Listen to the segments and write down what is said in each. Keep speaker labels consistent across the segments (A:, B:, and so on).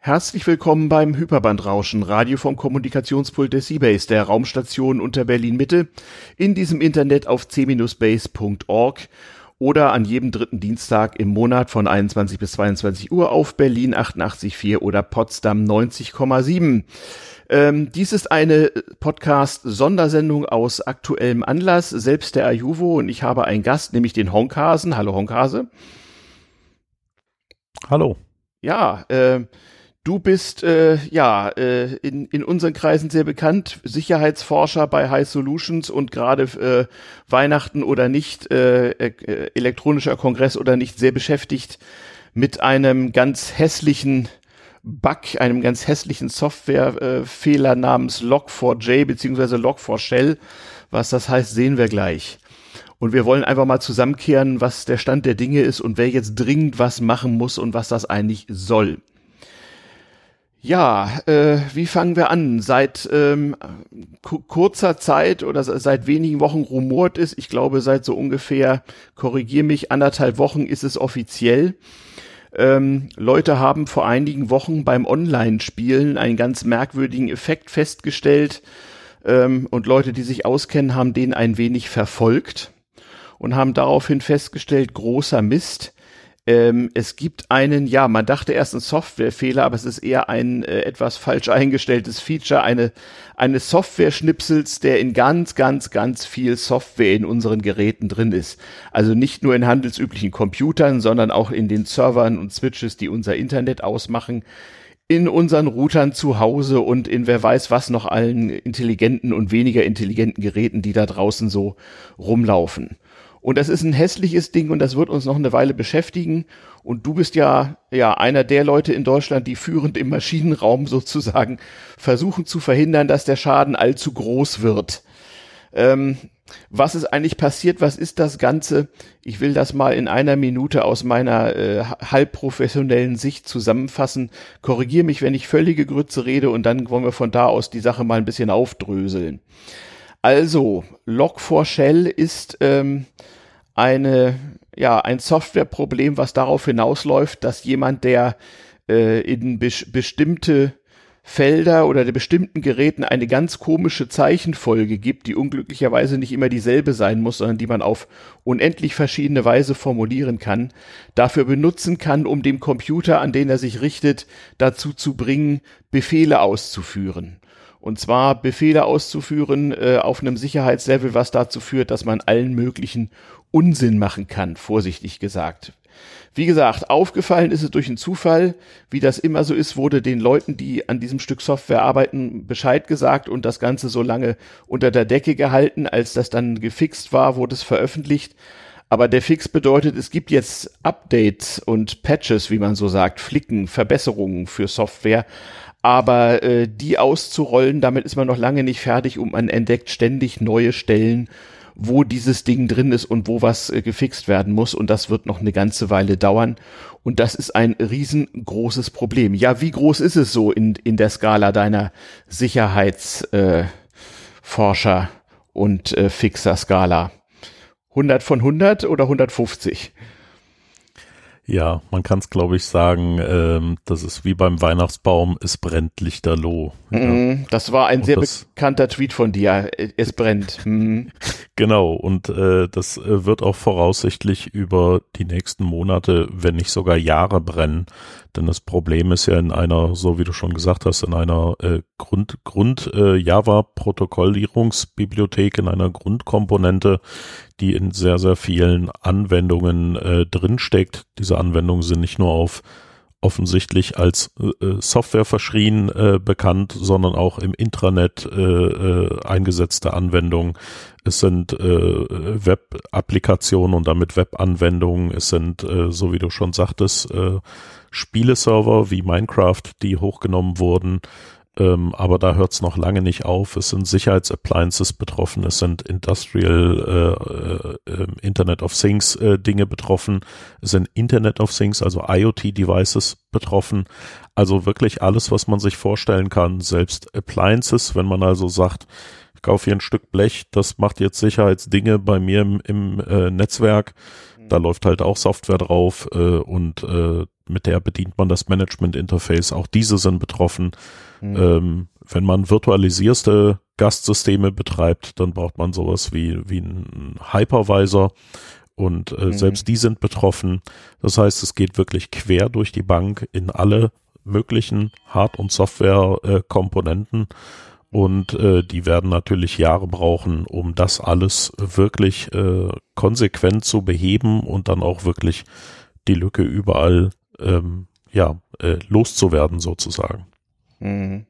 A: Herzlich willkommen beim Hyperbandrauschen, Radio vom Kommunikationspult des Seabase, der Raumstation unter Berlin Mitte, in diesem Internet auf c-base.org oder an jedem dritten Dienstag im Monat von 21 bis 22 Uhr auf Berlin 88.4 oder Potsdam 90,7. Ähm, dies ist eine Podcast-Sondersendung aus aktuellem Anlass, selbst der Ajuvo und ich habe einen Gast, nämlich den Honkhasen. Hallo Honkhase.
B: Hallo.
A: Ja, äh, Du bist äh, ja äh, in, in unseren Kreisen sehr bekannt, Sicherheitsforscher bei High Solutions und gerade äh, Weihnachten oder nicht, äh, äh, elektronischer Kongress oder nicht, sehr beschäftigt mit einem ganz hässlichen Bug, einem ganz hässlichen Softwarefehler namens Log4j beziehungsweise Log4Shell. Was das heißt, sehen wir gleich. Und wir wollen einfach mal zusammenkehren, was der Stand der Dinge ist und wer jetzt dringend was machen muss und was das eigentlich soll. Ja, äh, wie fangen wir an? Seit ähm, kurzer Zeit oder seit wenigen Wochen rumort ist, ich glaube seit so ungefähr, korrigier mich, anderthalb Wochen ist es offiziell. Ähm, Leute haben vor einigen Wochen beim Online-Spielen einen ganz merkwürdigen Effekt festgestellt ähm, und Leute, die sich auskennen, haben den ein wenig verfolgt und haben daraufhin festgestellt, großer Mist ähm, es gibt einen, ja, man dachte erst ein Softwarefehler, aber es ist eher ein äh, etwas falsch eingestelltes Feature, eine, eine Software-Schnipsels, der in ganz, ganz, ganz viel Software in unseren Geräten drin ist. Also nicht nur in handelsüblichen Computern, sondern auch in den Servern und Switches, die unser Internet ausmachen in unseren Routern zu Hause und in wer weiß was noch allen intelligenten und weniger intelligenten Geräten, die da draußen so rumlaufen. Und das ist ein hässliches Ding und das wird uns noch eine Weile beschäftigen. Und du bist ja, ja, einer der Leute in Deutschland, die führend im Maschinenraum sozusagen versuchen zu verhindern, dass der Schaden allzu groß wird. Ähm, was ist eigentlich passiert? Was ist das Ganze? Ich will das mal in einer Minute aus meiner äh, halbprofessionellen Sicht zusammenfassen. Korrigier mich, wenn ich völlige Grütze rede und dann wollen wir von da aus die Sache mal ein bisschen aufdröseln. Also, Log4Shell ist ähm, eine, ja, ein Softwareproblem, was darauf hinausläuft, dass jemand, der äh, in be bestimmte Felder oder der bestimmten Geräten eine ganz komische Zeichenfolge gibt, die unglücklicherweise nicht immer dieselbe sein muss, sondern die man auf unendlich verschiedene Weise formulieren kann, dafür benutzen kann, um dem Computer, an den er sich richtet, dazu zu bringen, Befehle auszuführen. Und zwar Befehle auszuführen äh, auf einem Sicherheitslevel, was dazu führt, dass man allen möglichen Unsinn machen kann, vorsichtig gesagt. Wie gesagt, aufgefallen ist es durch einen Zufall. Wie das immer so ist, wurde den Leuten, die an diesem Stück Software arbeiten, Bescheid gesagt und das Ganze so lange unter der Decke gehalten. Als das dann gefixt war, wurde es veröffentlicht. Aber der Fix bedeutet, es gibt jetzt Updates und Patches, wie man so sagt, Flicken, Verbesserungen für Software. Aber äh, die auszurollen, damit ist man noch lange nicht fertig und man entdeckt ständig neue Stellen, wo dieses Ding drin ist und wo was äh, gefixt werden muss. Und das wird noch eine ganze Weile dauern. Und das ist ein riesengroßes Problem. Ja, wie groß ist es so in, in der Skala deiner Sicherheitsforscher äh, und äh, Fixer-Skala? 100 von 100 oder 150?
B: Ja, man kann es, glaube ich, sagen, ähm, das ist wie beim Weihnachtsbaum, es brennt lichterloh.
A: Ja. Mhm, das war ein und sehr bekannter Tweet von dir, es brennt. Mhm.
B: Genau, und äh, das äh, wird auch voraussichtlich über die nächsten Monate, wenn nicht sogar Jahre brennen. Denn das Problem ist ja in einer, so wie du schon gesagt hast, in einer äh, Grund, Grund äh, Java-Protokollierungsbibliothek, in einer Grundkomponente, die in sehr, sehr vielen Anwendungen äh, drinsteckt. Diese Anwendungen sind nicht nur auf offensichtlich als äh, Software verschrien äh, bekannt, sondern auch im Intranet äh, äh, eingesetzte Anwendungen. Es sind äh, Web-Applikationen und damit Web-Anwendungen. Es sind, äh, so wie du schon sagtest, äh, Spieleserver wie Minecraft, die hochgenommen wurden. Ähm, aber da hört es noch lange nicht auf. Es sind Sicherheitsappliances betroffen, es sind Industrial äh, äh, ähm, Internet of Things äh, Dinge betroffen, es sind Internet of Things, also IoT-Devices betroffen. Also wirklich alles, was man sich vorstellen kann, selbst Appliances, wenn man also sagt, ich kaufe hier ein Stück Blech, das macht jetzt Sicherheitsdinge bei mir im, im äh, Netzwerk. Da läuft halt auch Software drauf äh, und äh, mit der bedient man das Management-Interface. Auch diese sind betroffen. Mhm. Ähm, wenn man virtualisierste Gastsysteme betreibt, dann braucht man sowas wie, wie ein Hypervisor und äh, mhm. selbst die sind betroffen. Das heißt, es geht wirklich quer durch die Bank in alle möglichen Hard- und Software-Komponenten. Äh, und äh, die werden natürlich Jahre brauchen, um das alles wirklich äh, konsequent zu beheben und dann auch wirklich die Lücke überall ähm, ja äh, loszuwerden sozusagen.
A: Mhm.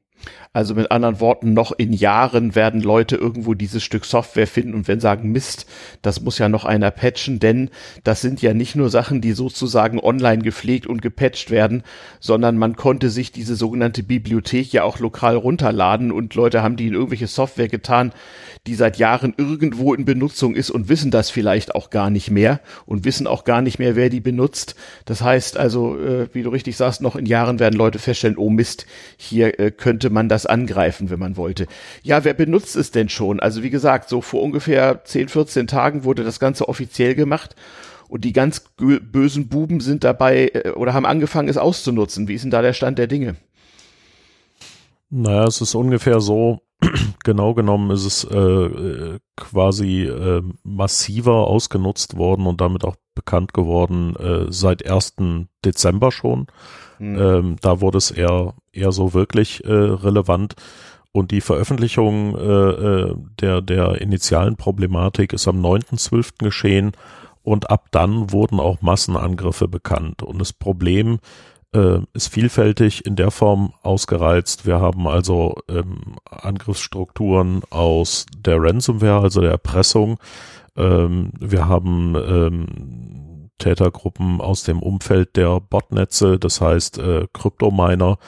A: Also mit anderen Worten, noch in Jahren werden Leute irgendwo dieses Stück Software finden und wenn sagen, Mist, das muss ja noch einer patchen, denn das sind ja nicht nur Sachen, die sozusagen online gepflegt und gepatcht werden, sondern man konnte sich diese sogenannte Bibliothek ja auch lokal runterladen und Leute haben die in irgendwelche Software getan, die seit Jahren irgendwo in Benutzung ist und wissen das vielleicht auch gar nicht mehr und wissen auch gar nicht mehr, wer die benutzt. Das heißt also, äh, wie du richtig sagst, noch in Jahren werden Leute feststellen, oh Mist, hier äh, könnte man das angreifen, wenn man wollte. Ja, wer benutzt es denn schon? Also wie gesagt, so vor ungefähr 10, 14 Tagen wurde das Ganze offiziell gemacht und die ganz bösen Buben sind dabei äh, oder haben angefangen, es auszunutzen. Wie ist denn da der Stand der Dinge?
B: Naja, es ist ungefähr so, genau genommen ist es äh, quasi äh, massiver ausgenutzt worden und damit auch bekannt geworden äh, seit 1. Dezember schon. Mhm. Ähm, da wurde es eher, eher so wirklich äh, relevant. Und die Veröffentlichung äh, äh der, der initialen Problematik ist am 9.12. geschehen und ab dann wurden auch Massenangriffe bekannt. Und das Problem äh, ist vielfältig in der Form ausgereizt. Wir haben also ähm, Angriffsstrukturen aus der Ransomware, also der Erpressung. Ähm, wir haben ähm, Tätergruppen aus dem Umfeld der Botnetze, das heißt äh, Kryptominer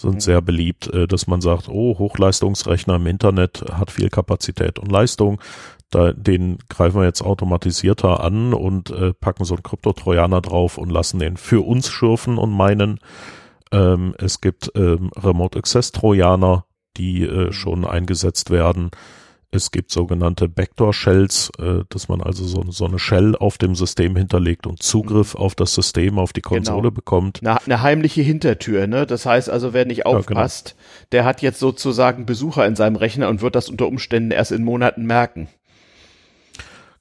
B: sind sehr beliebt, äh, dass man sagt, oh, Hochleistungsrechner im Internet hat viel Kapazität und Leistung da, den greifen wir jetzt automatisierter an und äh, packen so einen Kryptotrojaner drauf und lassen den für uns schürfen und meinen. Ähm, es gibt ähm, Remote Access Trojaner, die äh, mhm. schon eingesetzt werden. Es gibt sogenannte Backdoor Shells, äh, dass man also so, so, eine Shell auf dem System hinterlegt und Zugriff auf das System, auf die Konsole genau. bekommt.
A: Eine, eine, heimliche Hintertür, ne? Das heißt also, wer nicht aufpasst, ja, genau. der hat jetzt sozusagen Besucher in seinem Rechner und wird das unter Umständen erst in Monaten merken.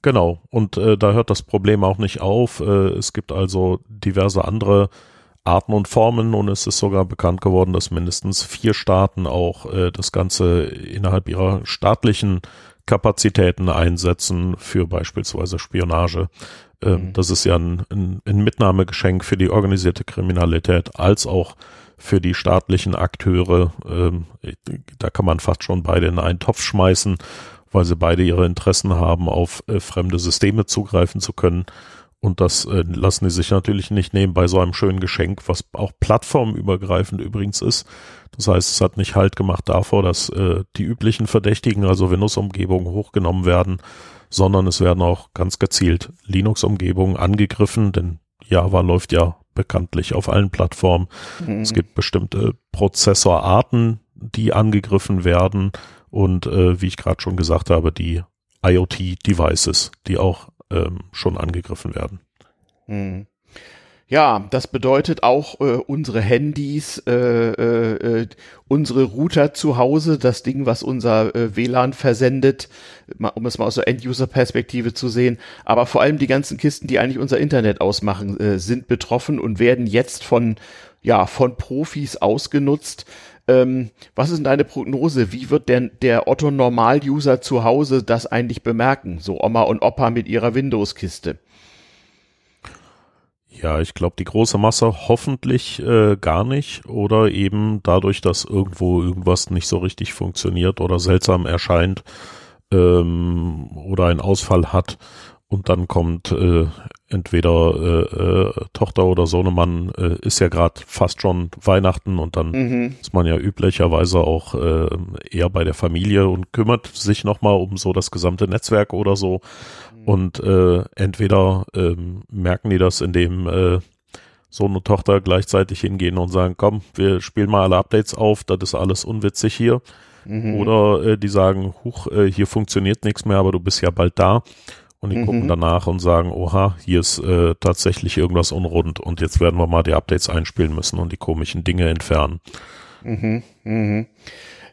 B: Genau, und äh, da hört das Problem auch nicht auf. Äh, es gibt also diverse andere Arten und Formen und es ist sogar bekannt geworden, dass mindestens vier Staaten auch äh, das Ganze innerhalb ihrer staatlichen Kapazitäten einsetzen für beispielsweise Spionage. Ähm, mhm. Das ist ja ein, ein, ein Mitnahmegeschenk für die organisierte Kriminalität als auch für die staatlichen Akteure. Ähm, da kann man fast schon beide in einen Topf schmeißen weil sie beide ihre Interessen haben, auf äh, fremde Systeme zugreifen zu können. Und das äh, lassen die sich natürlich nicht nehmen bei so einem schönen Geschenk, was auch plattformübergreifend übrigens ist. Das heißt, es hat nicht Halt gemacht davor, dass äh, die üblichen Verdächtigen, also Windows-Umgebungen, hochgenommen werden, sondern es werden auch ganz gezielt Linux-Umgebungen angegriffen, denn Java läuft ja bekanntlich auf allen Plattformen. Mhm. Es gibt bestimmte Prozessorarten, die angegriffen werden und äh, wie ich gerade schon gesagt habe, die IoT-Devices, die auch ähm, schon angegriffen werden.
A: Hm. Ja, das bedeutet auch äh, unsere Handys, äh, äh, äh, unsere Router zu Hause, das Ding, was unser äh, WLAN versendet, um es mal aus der End-User-Perspektive zu sehen. Aber vor allem die ganzen Kisten, die eigentlich unser Internet ausmachen, äh, sind betroffen und werden jetzt von ja von Profis ausgenutzt. Ähm, was ist denn deine Prognose? Wie wird denn der Otto Normal-User zu Hause das eigentlich bemerken? So Oma und Opa mit ihrer Windows-Kiste.
B: Ja, ich glaube, die große Masse hoffentlich äh, gar nicht oder eben dadurch, dass irgendwo irgendwas nicht so richtig funktioniert oder seltsam erscheint ähm, oder einen Ausfall hat und dann kommt äh, entweder äh, äh, Tochter oder Sohnemann äh, ist ja gerade fast schon Weihnachten und dann mhm. ist man ja üblicherweise auch äh, eher bei der Familie und kümmert sich nochmal um so das gesamte Netzwerk oder so. Mhm. Und äh, entweder äh, merken die das, indem äh, Sohn und Tochter gleichzeitig hingehen und sagen, komm, wir spielen mal alle Updates auf, das ist alles unwitzig hier. Mhm. Oder äh, die sagen, huch, äh, hier funktioniert nichts mehr, aber du bist ja bald da und die mhm. gucken danach und sagen, oha, hier ist äh, tatsächlich irgendwas unrund und jetzt werden wir mal die Updates einspielen müssen und die komischen Dinge entfernen.
A: Mhm. Mhm.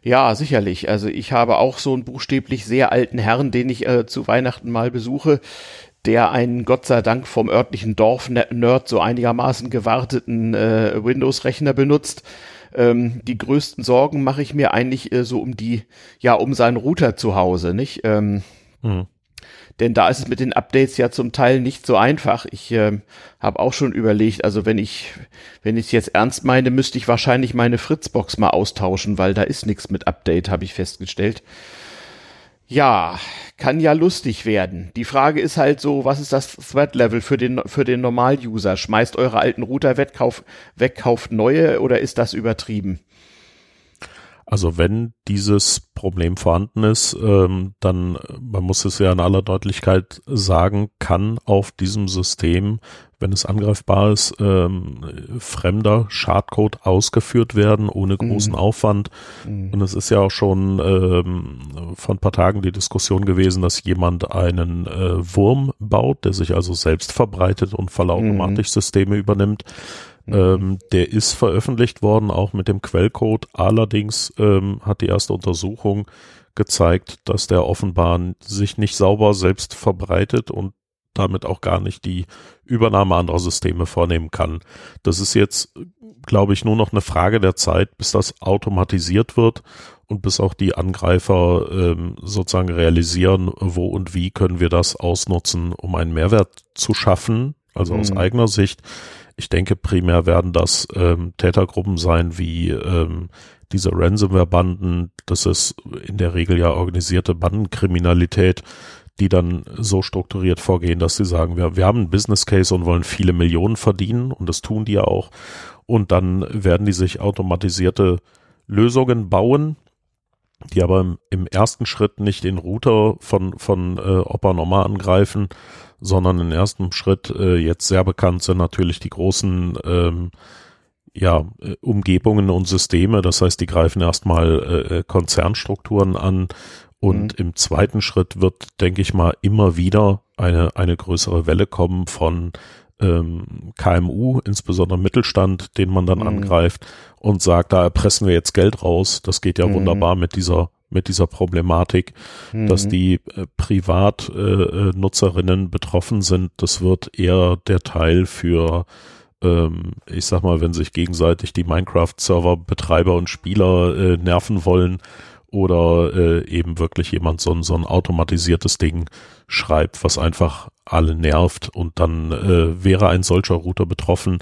A: Ja, sicherlich. Also ich habe auch so einen buchstäblich sehr alten Herrn, den ich äh, zu Weihnachten mal besuche, der einen Gott sei Dank vom örtlichen Dorf-Nerd so einigermaßen gewarteten äh, Windows-Rechner benutzt. Ähm, die größten Sorgen mache ich mir eigentlich äh, so um die, ja, um seinen Router zu Hause, nicht? Ähm, mhm. Denn da ist es mit den Updates ja zum Teil nicht so einfach. Ich äh, habe auch schon überlegt, also wenn ich, wenn ich es jetzt ernst meine, müsste ich wahrscheinlich meine Fritzbox mal austauschen, weil da ist nichts mit Update, habe ich festgestellt. Ja, kann ja lustig werden. Die Frage ist halt so, was ist das Threat-Level für den, für den Normal-User? Schmeißt eure alten Router weg, kauf, weg, kauft neue oder ist das übertrieben?
B: Also wenn dieses Problem vorhanden ist, ähm, dann, man muss es ja in aller Deutlichkeit sagen, kann auf diesem System, wenn es angreifbar ist, ähm, fremder Schadcode ausgeführt werden, ohne großen mhm. Aufwand. Mhm. Und es ist ja auch schon ähm, vor ein paar Tagen die Diskussion gewesen, dass jemand einen äh, Wurm baut, der sich also selbst verbreitet und vollautomatisch mhm. Systeme übernimmt. Mhm. Ähm, der ist veröffentlicht worden, auch mit dem Quellcode. Allerdings ähm, hat die erste Untersuchung gezeigt, dass der offenbar sich nicht sauber selbst verbreitet und damit auch gar nicht die Übernahme anderer Systeme vornehmen kann. Das ist jetzt, glaube ich, nur noch eine Frage der Zeit, bis das automatisiert wird und bis auch die Angreifer ähm, sozusagen realisieren, wo und wie können wir das ausnutzen, um einen Mehrwert zu schaffen, also mhm. aus eigener Sicht. Ich denke, primär werden das ähm, Tätergruppen sein wie ähm, diese Ransomware-Banden. Das ist in der Regel ja organisierte Bandenkriminalität, die dann so strukturiert vorgehen, dass sie sagen, wir, wir haben einen Business Case und wollen viele Millionen verdienen und das tun die ja auch. Und dann werden die sich automatisierte Lösungen bauen, die aber im, im ersten Schritt nicht den Router von, von äh, Opa Norma angreifen, sondern im ersten Schritt äh, jetzt sehr bekannt sind natürlich die großen ähm, ja, äh, Umgebungen und Systeme. Das heißt, die greifen erstmal äh, Konzernstrukturen an und mhm. im zweiten Schritt wird, denke ich mal, immer wieder eine, eine größere Welle kommen von ähm, KMU, insbesondere Mittelstand, den man dann mhm. angreift und sagt, da erpressen wir jetzt Geld raus. Das geht ja mhm. wunderbar mit dieser mit dieser Problematik, mhm. dass die äh, Privatnutzerinnen äh, betroffen sind. Das wird eher der Teil für, ähm, ich sag mal, wenn sich gegenseitig die Minecraft-Server-Betreiber und Spieler äh, nerven wollen oder äh, eben wirklich jemand so, so ein automatisiertes Ding schreibt, was einfach alle nervt und dann äh, wäre ein solcher Router betroffen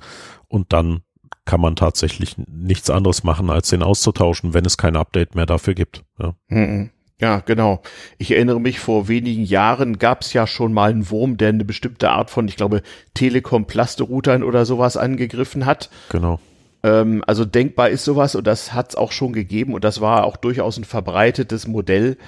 B: und dann kann man tatsächlich nichts anderes machen, als den auszutauschen, wenn es kein Update mehr dafür gibt. Ja,
A: mhm. ja genau. Ich erinnere mich, vor wenigen Jahren gab es ja schon mal einen Wurm, der eine bestimmte Art von, ich glaube, Telekom-Plaste-Routern oder sowas angegriffen hat.
B: Genau.
A: Ähm, also denkbar ist sowas und das hat es auch schon gegeben und das war auch durchaus ein verbreitetes Modell.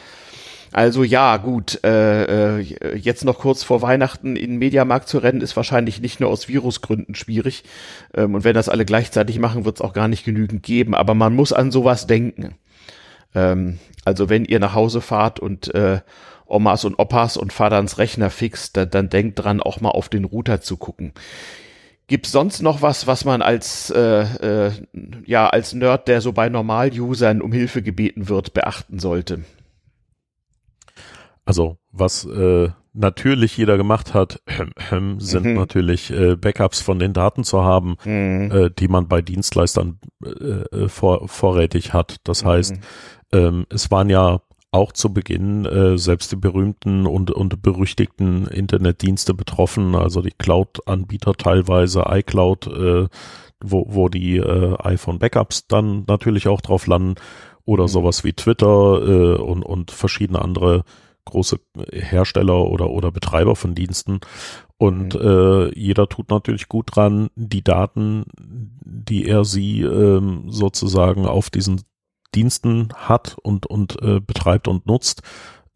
A: Also ja, gut, äh, äh, jetzt noch kurz vor Weihnachten in den Mediamarkt zu rennen, ist wahrscheinlich nicht nur aus Virusgründen schwierig. Ähm, und wenn das alle gleichzeitig machen, wird es auch gar nicht genügend geben. Aber man muss an sowas denken. Ähm, also wenn ihr nach Hause fahrt und äh, Omas und Opas und Vaterns Rechner fixt, dann, dann denkt dran, auch mal auf den Router zu gucken. Gibt's sonst noch was, was man als äh, äh, ja als Nerd, der so bei Normal-Usern um Hilfe gebeten wird, beachten sollte?
B: Also was äh, natürlich jeder gemacht hat, sind mhm. natürlich äh, Backups von den Daten zu haben, mhm. äh, die man bei Dienstleistern äh, äh, vor, vorrätig hat. Das mhm. heißt, ähm, es waren ja auch zu Beginn äh, selbst die berühmten und, und berüchtigten Internetdienste betroffen, also die Cloud-Anbieter teilweise, iCloud, äh, wo, wo die äh, iPhone-Backups dann natürlich auch drauf landen oder mhm. sowas wie Twitter äh, und, und verschiedene andere große Hersteller oder, oder Betreiber von Diensten. Und mhm. äh, jeder tut natürlich gut dran, die Daten, die er sie ähm, sozusagen auf diesen Diensten hat und, und äh, betreibt und nutzt,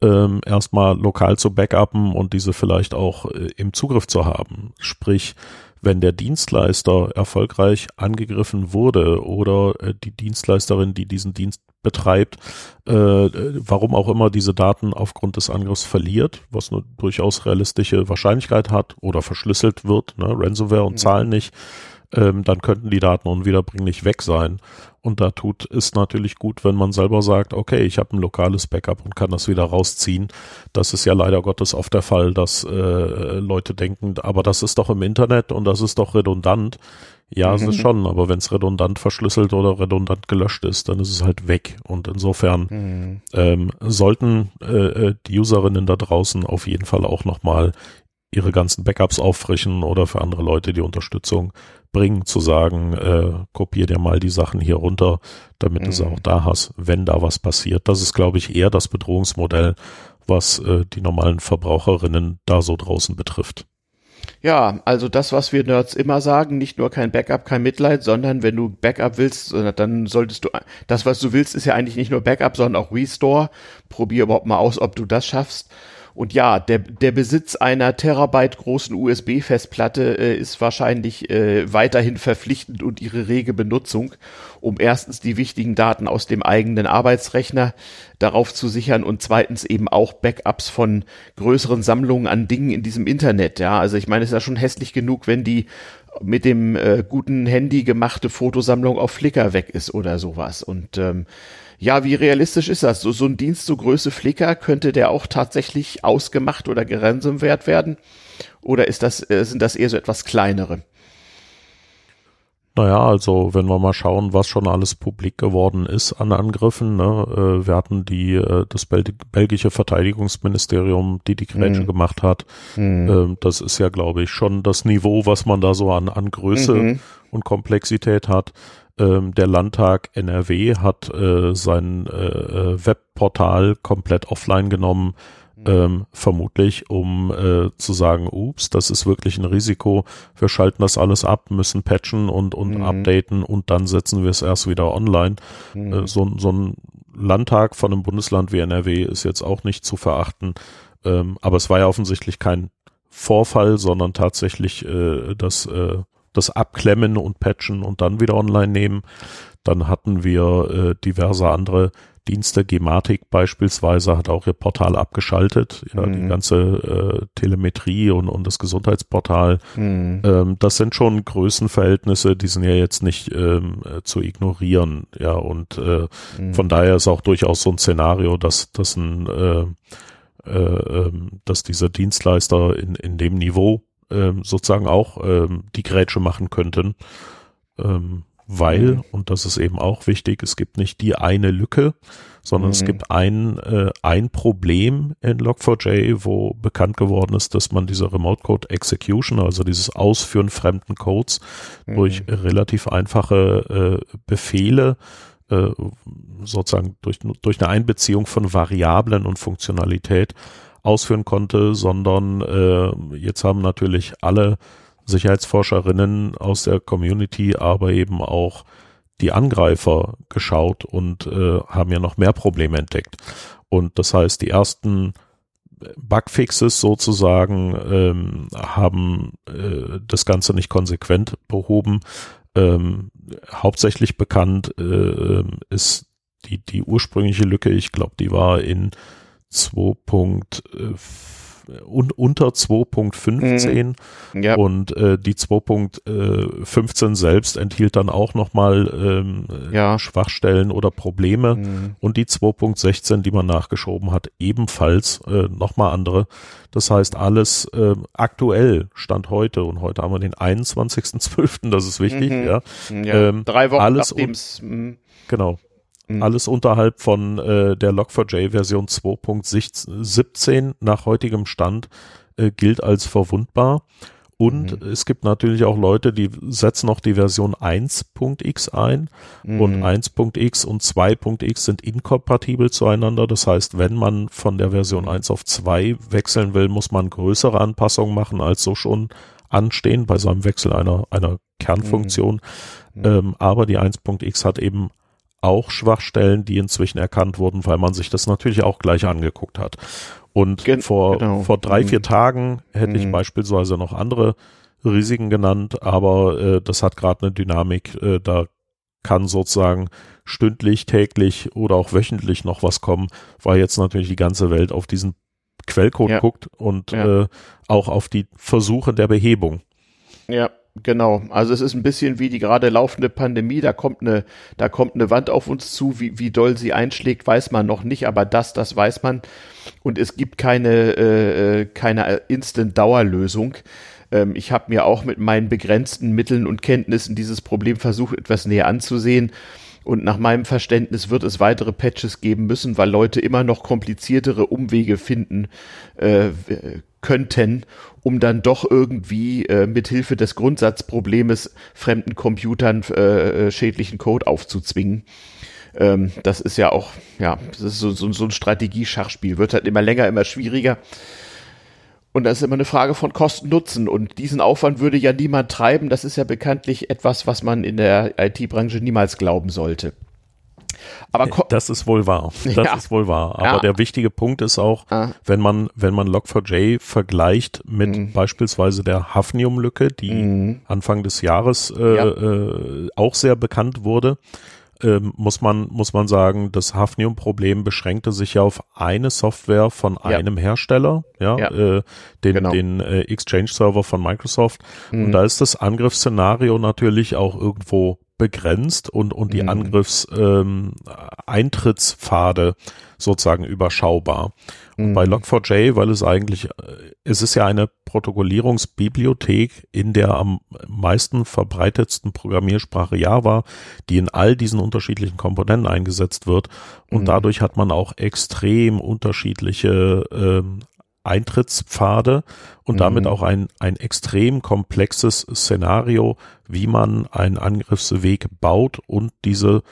B: ähm, erstmal lokal zu backuppen und diese vielleicht auch äh, im Zugriff zu haben. Sprich, wenn der Dienstleister erfolgreich angegriffen wurde oder äh, die Dienstleisterin, die diesen Dienst betreibt, äh, warum auch immer diese Daten aufgrund des Angriffs verliert, was eine durchaus realistische Wahrscheinlichkeit hat oder verschlüsselt wird, ne, Ransomware und mhm. Zahlen nicht, ähm, dann könnten die Daten unwiederbringlich weg sein. Und da tut es natürlich gut, wenn man selber sagt, okay, ich habe ein lokales Backup und kann das wieder rausziehen. Das ist ja leider Gottes oft der Fall, dass äh, Leute denken, aber das ist doch im Internet und das ist doch redundant. Ja, es ist mhm. schon, aber wenn es redundant verschlüsselt oder redundant gelöscht ist, dann ist es halt weg. Und insofern mhm. ähm, sollten äh, äh die Userinnen da draußen auf jeden Fall auch nochmal ihre ganzen Backups auffrischen oder für andere Leute die Unterstützung bringen, zu sagen, äh, kopier dir mal die Sachen hier runter, damit mhm. du sie auch da hast, wenn da was passiert. Das ist, glaube ich, eher das Bedrohungsmodell, was äh, die normalen Verbraucherinnen da so draußen betrifft.
A: Ja, also das, was wir Nerds immer sagen, nicht nur kein Backup, kein Mitleid, sondern wenn du Backup willst, dann solltest du, das, was du willst, ist ja eigentlich nicht nur Backup, sondern auch Restore. Probier überhaupt mal aus, ob du das schaffst. Und ja, der, der Besitz einer Terabyte großen USB-Festplatte äh, ist wahrscheinlich äh, weiterhin verpflichtend und ihre rege Benutzung, um erstens die wichtigen Daten aus dem eigenen Arbeitsrechner darauf zu sichern und zweitens eben auch Backups von größeren Sammlungen an Dingen in diesem Internet. Ja, also ich meine, es ist ja schon hässlich genug, wenn die mit dem äh, guten Handy gemachte Fotosammlung auf Flickr weg ist oder sowas. Und ähm, ja, wie realistisch ist das? So, so ein Dienst so Größe Flickr, könnte der auch tatsächlich ausgemacht oder geransomwert werden? Oder ist das, äh, sind das eher so etwas kleinere?
B: Naja, also wenn wir mal schauen, was schon alles publik geworden ist an Angriffen. Ne? Äh, wir hatten die, äh, das Bel belgische Verteidigungsministerium, die die Grätsche mhm. gemacht hat. Mhm. Ähm, das ist ja, glaube ich, schon das Niveau, was man da so an, an Größe mhm. und Komplexität hat. Ähm, der Landtag NRW hat äh, sein Webportal komplett offline genommen. Ähm, vermutlich, um äh, zu sagen, ups, das ist wirklich ein Risiko, wir schalten das alles ab, müssen patchen und, und mhm. updaten und dann setzen wir es erst wieder online. Mhm. Äh, so, so ein Landtag von einem Bundesland wie NRW ist jetzt auch nicht zu verachten, ähm, aber es war ja offensichtlich kein Vorfall, sondern tatsächlich äh, das äh, das Abklemmen und Patchen und dann wieder online nehmen. Dann hatten wir äh, diverse andere Dienste, Gematik beispielsweise hat auch ihr Portal abgeschaltet, ja, mhm. die ganze äh, Telemetrie und, und das Gesundheitsportal. Mhm. Ähm, das sind schon Größenverhältnisse, die sind ja jetzt nicht ähm, zu ignorieren, ja, und äh, mhm. von daher ist auch durchaus so ein Szenario, dass, dass ein äh, äh, ähm, dass dieser Dienstleister in, in dem Niveau ähm, sozusagen auch ähm, die Grätsche machen könnten. Ähm, weil, mhm. und das ist eben auch wichtig, es gibt nicht die eine Lücke, sondern mhm. es gibt ein, äh, ein Problem in Log4j, wo bekannt geworden ist, dass man diese Remote Code Execution, also dieses Ausführen fremden Codes mhm. durch relativ einfache äh, Befehle äh, sozusagen durch, durch eine Einbeziehung von Variablen und Funktionalität ausführen konnte, sondern äh, jetzt haben natürlich alle Sicherheitsforscherinnen aus der Community, aber eben auch die Angreifer geschaut und äh, haben ja noch mehr Probleme entdeckt. Und das heißt, die ersten Bugfixes sozusagen ähm, haben äh, das Ganze nicht konsequent behoben. Ähm, hauptsächlich bekannt äh, ist die, die ursprüngliche Lücke, ich glaube, die war in 2. Äh, un, unter 2.15 mhm. ja. und äh, die 2.15 selbst enthielt dann auch nochmal ähm, ja. Schwachstellen oder Probleme mhm. und die 2.16, die man nachgeschoben hat, ebenfalls äh, nochmal andere. Das heißt, alles äh, aktuell stand heute und heute haben wir den 21.12., das ist wichtig, mhm. ja.
A: ja. Ähm, Drei Wochen
B: alles nachdem mhm. Genau. Mhm. Alles unterhalb von äh, der Log4j Version 2.17 nach heutigem Stand äh, gilt als verwundbar. Und mhm. es gibt natürlich auch Leute, die setzen noch die Version 1.x ein mhm. und 1.x und 2.x sind inkompatibel zueinander. Das heißt, wenn man von der Version 1 auf 2 wechseln will, muss man größere Anpassungen machen, als so schon anstehen bei seinem Wechsel einer, einer Kernfunktion. Mhm. Ähm, aber die 1.x hat eben auch Schwachstellen, die inzwischen erkannt wurden, weil man sich das natürlich auch gleich angeguckt hat. Und Gen vor, genau. vor drei, vier mhm. Tagen hätte mhm. ich beispielsweise noch andere Risiken genannt, aber äh, das hat gerade eine Dynamik, äh, da kann sozusagen stündlich, täglich oder auch wöchentlich noch was kommen, weil jetzt natürlich die ganze Welt auf diesen Quellcode ja. guckt und ja. äh, auch auf die Versuche der Behebung.
A: Ja, genau. Also es ist ein bisschen wie die gerade laufende Pandemie. Da kommt eine, da kommt eine Wand auf uns zu. Wie, wie doll sie einschlägt, weiß man noch nicht. Aber das, das weiß man. Und es gibt keine, äh, äh keine Instant-Dauerlösung. Ähm, ich habe mir auch mit meinen begrenzten Mitteln und Kenntnissen dieses Problem versucht, etwas näher anzusehen. Und nach meinem Verständnis wird es weitere Patches geben müssen, weil Leute immer noch kompliziertere Umwege finden äh, könnten, um dann doch irgendwie äh, mit Hilfe des Grundsatzproblemes fremden Computern äh, äh, schädlichen Code aufzuzwingen. Ähm, das ist ja auch, ja, das ist so, so, so ein Strategie-Schachspiel. Wird halt immer länger, immer schwieriger. Und das ist immer eine Frage von Kosten-Nutzen. Und diesen Aufwand würde ja niemand treiben. Das ist ja bekanntlich etwas, was man in der IT-Branche niemals glauben sollte.
B: Aber das ist wohl wahr. Das ja. ist wohl wahr. Aber ja. der wichtige Punkt ist auch, ah. wenn man, wenn man Log4j vergleicht mit mhm. beispielsweise der Hafnium-Lücke, die mhm. Anfang des Jahres äh, ja. äh, auch sehr bekannt wurde, ähm, muss man, muss man sagen, das Hafnium-Problem beschränkte sich ja auf eine Software von ja. einem Hersteller, ja, ja. Äh, den, genau. den äh, Exchange-Server von Microsoft. Mhm. Und da ist das Angriffsszenario natürlich auch irgendwo begrenzt und, und die mhm. Angriffs-Eintrittspfade ähm, sozusagen überschaubar. Und bei mhm. Log4j, weil es eigentlich, äh, es ist ja eine Protokollierungsbibliothek in der am meisten verbreitetsten Programmiersprache Java, die in all diesen unterschiedlichen Komponenten eingesetzt wird. Und mhm. dadurch hat man auch extrem unterschiedliche ähm, Eintrittspfade und mhm. damit auch ein, ein extrem komplexes Szenario, wie man einen Angriffsweg baut und diese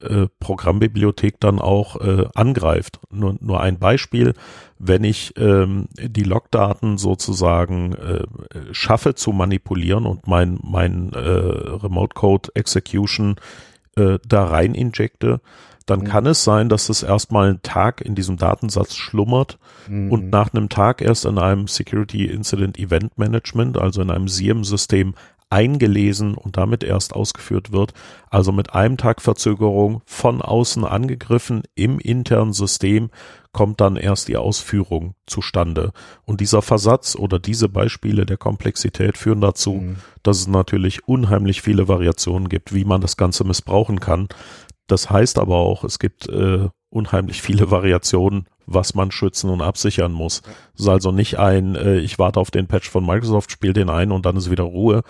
B: äh, Programmbibliothek dann auch äh, angreift. Nur, nur ein Beispiel, wenn ich ähm, die Logdaten sozusagen äh, schaffe zu manipulieren und mein, mein äh, Remote Code Execution äh, da rein injekte, dann mhm. kann es sein, dass es erstmal einen Tag in diesem Datensatz schlummert mhm. und nach einem Tag erst in einem Security Incident Event Management, also in einem SIEM-System eingelesen und damit erst ausgeführt wird, also mit einem Tag Verzögerung von außen angegriffen im internen System kommt dann erst die Ausführung zustande. Und dieser Versatz oder diese Beispiele der Komplexität führen dazu, mhm. dass es natürlich unheimlich viele Variationen gibt, wie man das Ganze missbrauchen kann. Das heißt aber auch, es gibt äh, unheimlich viele Variationen, was man schützen und absichern muss. Es ist also nicht ein, äh, ich warte auf den Patch von Microsoft, spiele den ein und dann ist wieder Ruhe,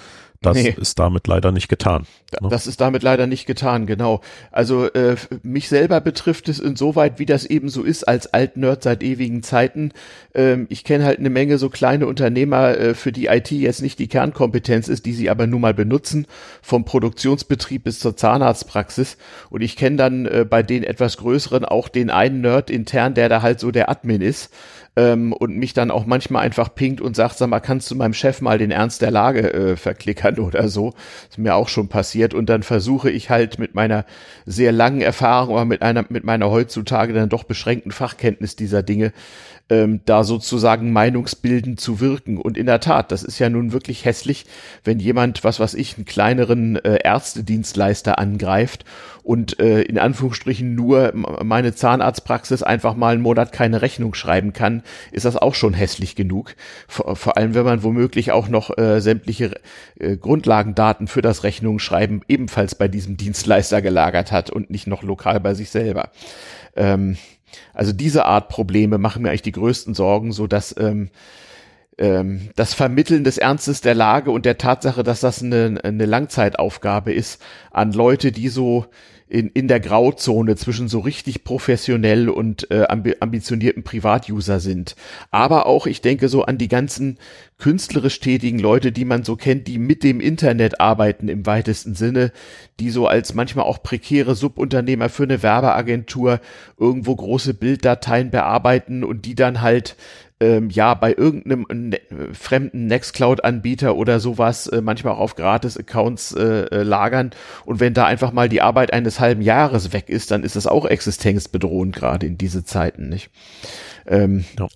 B: das nee. ist damit leider nicht getan.
A: Ne? Das ist damit leider nicht getan, genau. Also äh, mich selber betrifft es insoweit, wie das eben so ist als Altnerd seit ewigen Zeiten. Ähm, ich kenne halt eine Menge so kleine Unternehmer, äh, für die IT jetzt nicht die Kernkompetenz ist, die sie aber nun mal benutzen, vom Produktionsbetrieb bis zur Zahnarztpraxis. Und ich kenne dann äh, bei den etwas größeren auch den einen Nerd intern, der da halt so der Admin ist ähm, und mich dann auch manchmal einfach pinkt und sagt, sag mal, kannst du meinem Chef mal den Ernst der Lage äh, verklickern oder so. ist mir auch schon passiert. Und dann versuche ich halt mit meiner sehr langen Erfahrung, aber mit einer, mit meiner heutzutage dann doch beschränkten Fachkenntnis dieser Dinge, ähm, da sozusagen meinungsbildend zu wirken. Und in der Tat, das ist ja nun wirklich hässlich, wenn jemand, was weiß ich, einen kleineren äh, Ärztedienstleister angreift und äh, in Anführungsstrichen nur meine Zahnarztpraxis einfach mal einen Monat keine Rechnung schreiben kann, ist das auch schon hässlich genug. Vor, vor allem, wenn man womöglich auch noch äh, sämtliche äh, Grundlagendaten für das Rechnungsschreiben ebenfalls bei diesem Dienstleister gelagert hat und nicht noch lokal bei sich selber. Ähm, also diese Art Probleme machen mir eigentlich die größten Sorgen, so dass ähm, ähm, das Vermitteln des Ernstes der Lage und der Tatsache, dass das eine, eine Langzeitaufgabe ist an Leute, die so in, in der Grauzone zwischen so richtig professionell und äh, ambitionierten Privatuser sind. Aber auch, ich denke so an die ganzen künstlerisch tätigen Leute, die man so kennt, die mit dem Internet arbeiten im weitesten Sinne, die so als manchmal auch prekäre Subunternehmer für eine Werbeagentur irgendwo große Bilddateien bearbeiten und die dann halt ähm, ja bei irgendeinem ne fremden Nextcloud-Anbieter oder sowas äh, manchmal auch auf Gratis-Accounts äh, äh, lagern. Und wenn da einfach mal die Arbeit eines halben Jahres weg ist, dann ist das auch existenzbedrohend gerade in diese Zeiten, nicht? Ähm, ja.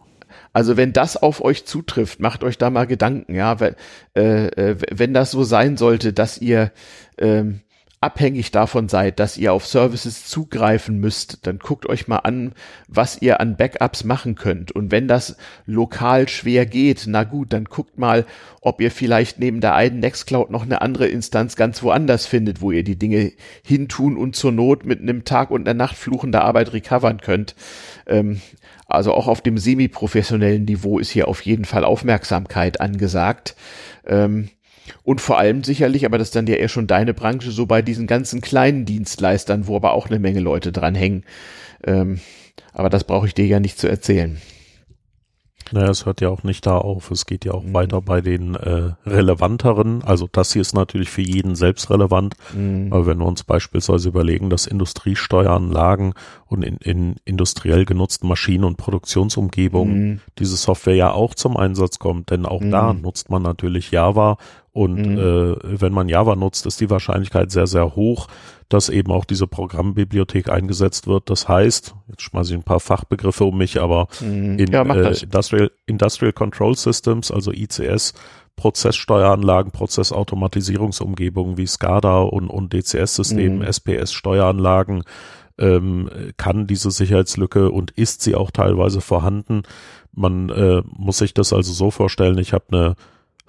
A: Also wenn das auf euch zutrifft, macht euch da mal Gedanken, ja, wenn, äh, äh, wenn das so sein sollte, dass ihr ähm, abhängig davon seid, dass ihr auf Services zugreifen müsst, dann guckt euch mal an, was ihr an Backups machen könnt. Und wenn das lokal schwer geht, na gut, dann guckt mal, ob ihr vielleicht neben der einen Nextcloud noch eine andere Instanz ganz woanders findet, wo ihr die Dinge hintun und zur Not mit einem Tag und einer Nacht fluchender Arbeit recovern könnt. Ähm, also auch auf dem semi-professionellen Niveau ist hier auf jeden Fall Aufmerksamkeit angesagt. Ähm, und vor allem sicherlich, aber das ist dann ja eher schon deine Branche, so bei diesen ganzen kleinen Dienstleistern, wo aber auch eine Menge Leute dran hängen. Ähm, aber das brauche ich dir ja nicht zu erzählen.
B: Naja, es hört ja auch nicht da auf. Es geht ja auch mhm. weiter bei den äh, relevanteren. Also das hier ist natürlich für jeden selbst relevant. Mhm. Aber wenn wir uns beispielsweise überlegen, dass Industriesteueranlagen und in, in industriell genutzten Maschinen und Produktionsumgebungen mhm. diese Software ja auch zum Einsatz kommt, denn auch da mhm. nutzt man natürlich Java und mhm. äh, wenn man Java nutzt, ist die Wahrscheinlichkeit sehr, sehr hoch, dass eben auch diese Programmbibliothek eingesetzt wird. Das heißt, jetzt schmeiße ich ein paar Fachbegriffe um mich, aber mhm. in ja, äh, Industrial, Industrial Control Systems, also ICS, Prozesssteueranlagen, Prozessautomatisierungsumgebungen wie SCADA und, und DCS-Systemen, mhm. SPS-Steueranlagen, ähm, kann diese Sicherheitslücke und ist sie auch teilweise vorhanden. Man äh, muss sich das also so vorstellen, ich habe eine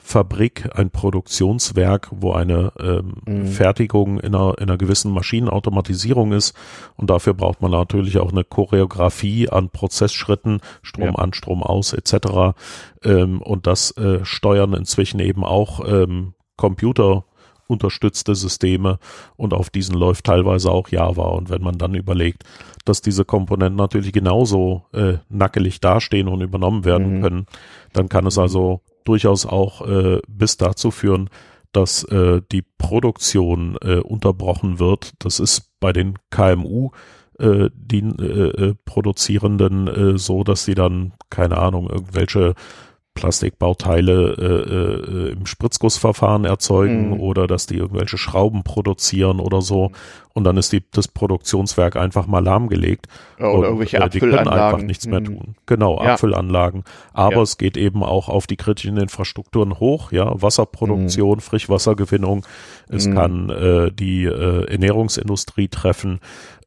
B: Fabrik, ein Produktionswerk, wo eine ähm, mhm. Fertigung in einer, in einer gewissen Maschinenautomatisierung ist. Und dafür braucht man natürlich auch eine Choreografie an Prozessschritten, Strom ja. an, Strom aus etc. Ähm, und das äh, steuern inzwischen eben auch ähm, Computer unterstützte Systeme und auf diesen läuft teilweise auch Java. Und wenn man dann überlegt, dass diese Komponenten natürlich genauso äh, nackelig dastehen und übernommen werden mhm. können, dann kann es also durchaus auch äh, bis dazu führen, dass äh, die Produktion äh, unterbrochen wird. Das ist bei den KMU äh, die äh, äh, Produzierenden äh, so, dass sie dann, keine Ahnung, irgendwelche Plastikbauteile äh, äh, im Spritzgussverfahren erzeugen mhm. oder dass die irgendwelche Schrauben produzieren oder so und dann ist die, das Produktionswerk einfach mal lahmgelegt
A: ja, oder und, irgendwelche äh,
B: die können einfach nichts mehr mhm. tun. Genau, ja. Abfüllanlagen. Aber ja. es geht eben auch auf die kritischen Infrastrukturen hoch, ja, Wasserproduktion, mhm. Frischwassergewinnung. Es mhm. kann äh, die äh, Ernährungsindustrie treffen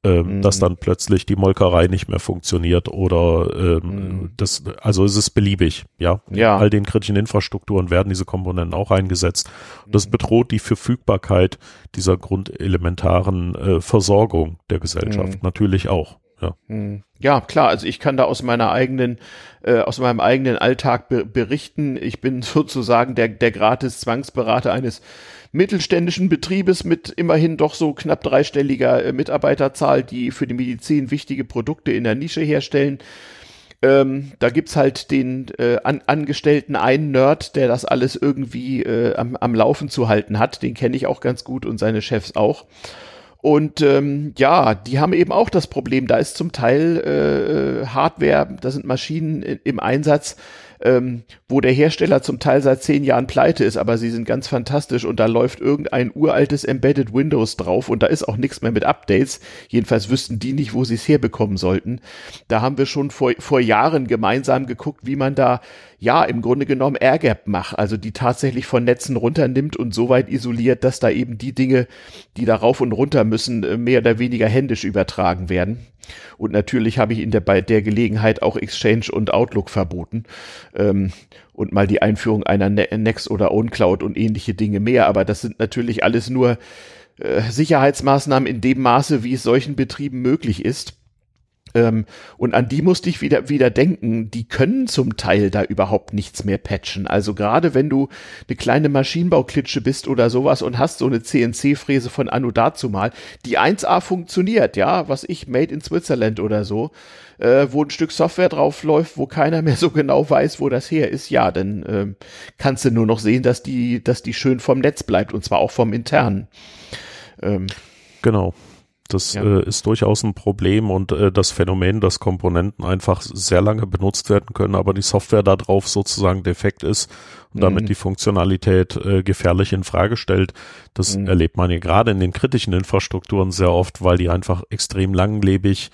B: ähm, mhm. dass dann plötzlich die Molkerei nicht mehr funktioniert oder ähm, mhm. das, also es ist beliebig, ja. ja. In all den kritischen Infrastrukturen werden diese Komponenten auch eingesetzt. Das mhm. bedroht die Verfügbarkeit dieser grundelementaren äh, Versorgung der Gesellschaft mhm. natürlich auch. Ja.
A: Mhm. ja, klar. Also ich kann da aus meiner eigenen, äh, aus meinem eigenen Alltag be berichten. Ich bin sozusagen der, der gratis Zwangsberater eines mittelständischen Betriebes mit immerhin doch so knapp dreistelliger äh, Mitarbeiterzahl, die für die Medizin wichtige Produkte in der Nische herstellen. Ähm, da gibt's halt den äh, an, Angestellten einen Nerd, der das alles irgendwie äh, am, am Laufen zu halten hat. Den kenne ich auch ganz gut und seine Chefs auch. Und ähm, ja, die haben eben auch das Problem, da ist zum Teil äh, Hardware, da sind Maschinen im Einsatz, ähm, wo der Hersteller zum Teil seit zehn Jahren pleite ist, aber sie sind ganz fantastisch und da läuft irgendein uraltes Embedded Windows drauf und da ist auch nichts mehr mit Updates. Jedenfalls wüssten die nicht, wo sie es herbekommen sollten. Da haben wir schon vor, vor Jahren gemeinsam geguckt, wie man da ja, im Grunde genommen AirGap macht, also die tatsächlich von Netzen runternimmt und so weit isoliert, dass da eben die Dinge, die da rauf und runter müssen, äh, mehr oder weniger händisch übertragen werden. Und natürlich habe ich in der, bei der Gelegenheit auch Exchange und Outlook verboten ähm, und mal die Einführung einer ne-, Next oder OwnCloud und ähnliche Dinge mehr. Aber das sind natürlich alles nur äh, Sicherheitsmaßnahmen in dem Maße, wie es solchen Betrieben möglich ist. Ähm, und an die musste ich wieder, wieder denken, die können zum Teil da überhaupt nichts mehr patchen. Also gerade wenn du eine kleine Maschinenbauklitsche bist oder sowas und hast so eine CNC-Fräse von Anno dazu mal, die 1A funktioniert, ja, was ich, made in Switzerland oder so, äh, wo ein Stück Software drauf läuft, wo keiner mehr so genau weiß, wo das her ist, ja, dann äh, kannst du nur noch sehen, dass die, dass die schön vom Netz bleibt und zwar auch vom internen.
B: Ähm, genau. Das ja. äh, ist durchaus ein Problem und äh, das Phänomen, dass Komponenten einfach sehr lange benutzt werden können, aber die Software darauf sozusagen defekt ist und mhm. damit die Funktionalität äh, gefährlich in Frage stellt. Das mhm. erlebt man ja gerade in den kritischen Infrastrukturen sehr oft, weil die einfach extrem langlebig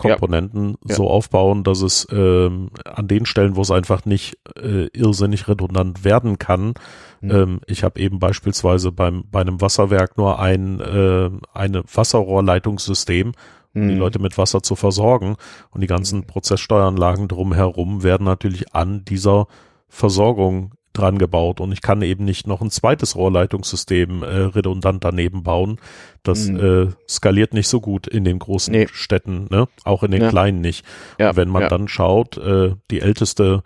B: Komponenten ja. so aufbauen, dass es ähm, an den Stellen, wo es einfach nicht äh, irrsinnig redundant werden kann, mhm. ähm, ich habe eben beispielsweise beim bei einem Wasserwerk nur ein äh, eine Wasserrohrleitungssystem, um mhm. die Leute mit Wasser zu versorgen und die ganzen Prozesssteueranlagen drumherum werden natürlich an dieser Versorgung dran gebaut und ich kann eben nicht noch ein zweites Rohrleitungssystem äh, redundant daneben bauen. Das mhm. äh, skaliert nicht so gut in den großen nee. Städten, ne? auch in den ja. kleinen nicht. Ja. Und wenn man ja. dann schaut, äh, die älteste